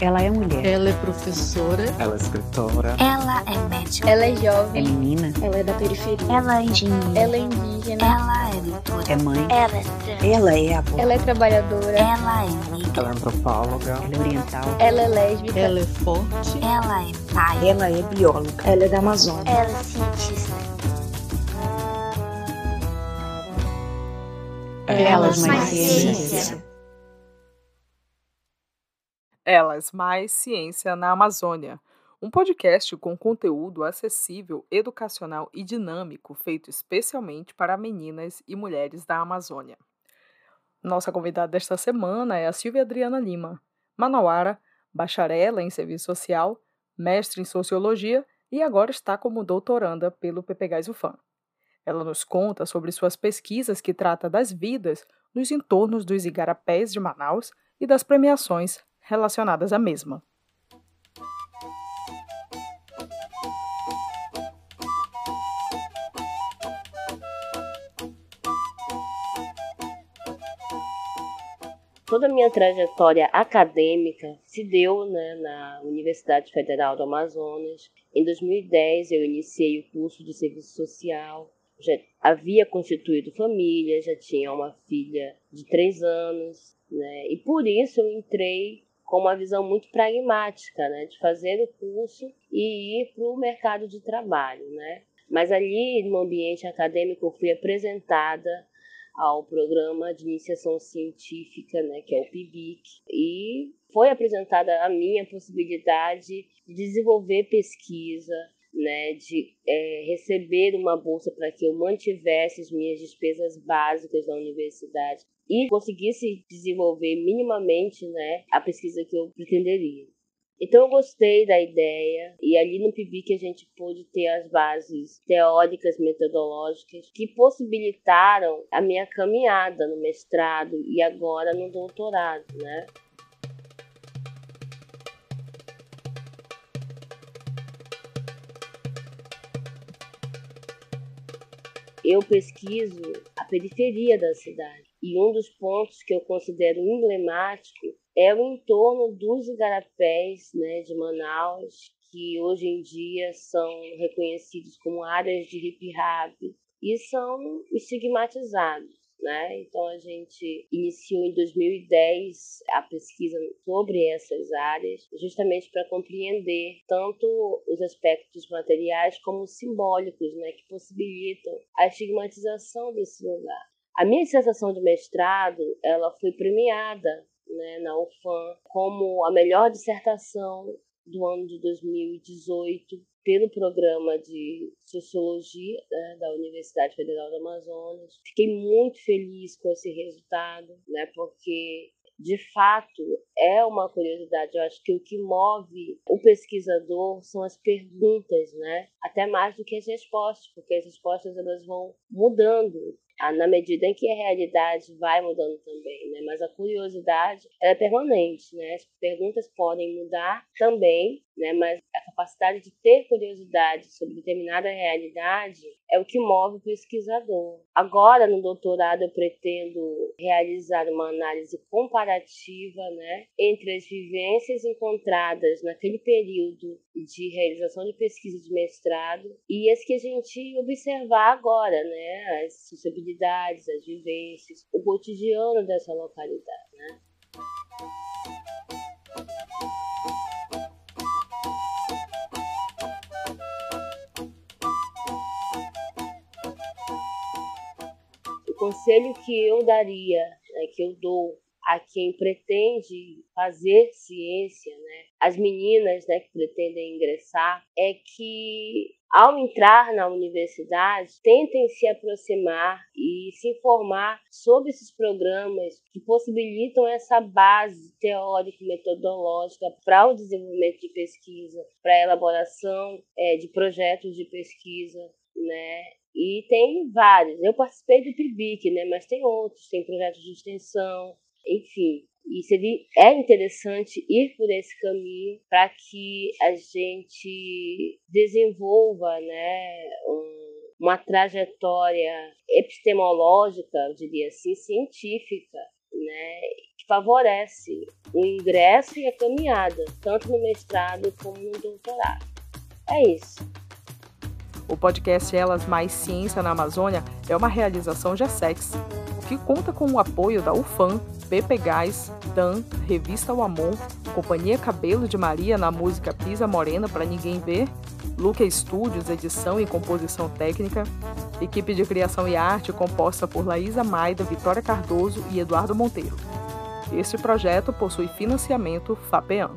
Ela é mulher. Ela é professora. Ela é escritora. Ela é médica. Ela é jovem. É menina. Ela é da periferia. Ela é engenheira. Ela é indígena. Ela é doutora. É mãe. Ela é trans. Ela é avó. Ela é trabalhadora. Ela é negra. Ela é antropóloga. Ela é oriental. Ela é lésbica. Ela é forte. Ela é pai. Ela é bióloga. Ela é da Amazônia. Ela é cientista. Elas mais mais ciência. Elas Mais Ciência na Amazônia, um podcast com conteúdo acessível, educacional e dinâmico feito especialmente para meninas e mulheres da Amazônia. Nossa convidada desta semana é a Silvia Adriana Lima, manauara, bacharela em Serviço Social, mestre em Sociologia e agora está como doutoranda pelo PPGás UFAM. Ela nos conta sobre suas pesquisas que trata das vidas nos entornos dos igarapés de Manaus e das premiações relacionadas à mesma. Toda a minha trajetória acadêmica se deu né, na Universidade Federal do Amazonas. Em 2010, eu iniciei o curso de serviço social. Já havia constituído família, já tinha uma filha de três anos, né? e por isso eu entrei com uma visão muito pragmática, né, de fazer o curso e ir para o mercado de trabalho, né. Mas ali, no ambiente acadêmico, eu fui apresentada ao programa de iniciação científica, né, que é o PIBIC, e foi apresentada a minha possibilidade de desenvolver pesquisa, né, de é, receber uma bolsa para que eu mantivesse as minhas despesas básicas da universidade e conseguisse desenvolver minimamente né, a pesquisa que eu pretenderia. Então eu gostei da ideia e ali no PIBIC a gente pôde ter as bases teóricas, metodológicas que possibilitaram a minha caminhada no mestrado e agora no doutorado, né? Eu pesquiso a periferia da cidade e um dos pontos que eu considero emblemático é o entorno dos igarapés né, de Manaus, que hoje em dia são reconhecidos como áreas de hip-hop e são estigmatizados. Né? Então a gente iniciou em 2010 a pesquisa sobre essas áreas, justamente para compreender tanto os aspectos materiais como simbólicos, né, que possibilitam a estigmatização desse lugar. A minha dissertação de mestrado, ela foi premiada né, na UFAM como a melhor dissertação do ano de 2018 pelo programa de Sociologia né, da Universidade Federal do Amazonas. Fiquei muito feliz com esse resultado, né, porque de fato é uma curiosidade. Eu acho que o que move o pesquisador são as perguntas, né? Até mais do que as respostas, porque as respostas elas vão mudando na medida em que a realidade vai mudando também, né? Mas a curiosidade é permanente, né? As perguntas podem mudar também, né? Mas a capacidade de ter curiosidade sobre determinada realidade é o que move o pesquisador. Agora, no doutorado, eu pretendo realizar uma análise comparativa, né, entre as vivências encontradas naquele período de realização de pesquisa de mestrado e as que a gente observar agora, né, as suscetibilidades, as vivências, o cotidiano dessa localidade, né? O conselho que eu daria, né, que eu dou a quem pretende fazer ciência, né, as meninas né, que pretendem ingressar, é que ao entrar na universidade, tentem se aproximar e se informar sobre esses programas que possibilitam essa base teórico-metodológica para o desenvolvimento de pesquisa, para a elaboração é, de projetos de pesquisa, né? E tem vários. Eu participei do PIBIC, né? Mas tem outros, tem projetos de extensão, enfim. E seria, é interessante ir por esse caminho para que a gente desenvolva né, um, uma trajetória epistemológica, eu diria assim, científica, né, favorece o ingresso e a caminhada, tanto no mestrado como no doutorado. É isso. O podcast Elas Mais Ciência na Amazônia é uma realização GESEX, que conta com o apoio da UFAM, PP Gás, Dan, Revista Amon, Companhia Cabelo de Maria na música Pisa Morena para Ninguém Ver, Luca Studios, edição e composição técnica, equipe de criação e arte composta por Laísa Maida, Vitória Cardoso e Eduardo Monteiro. Este projeto possui financiamento FAPEAM.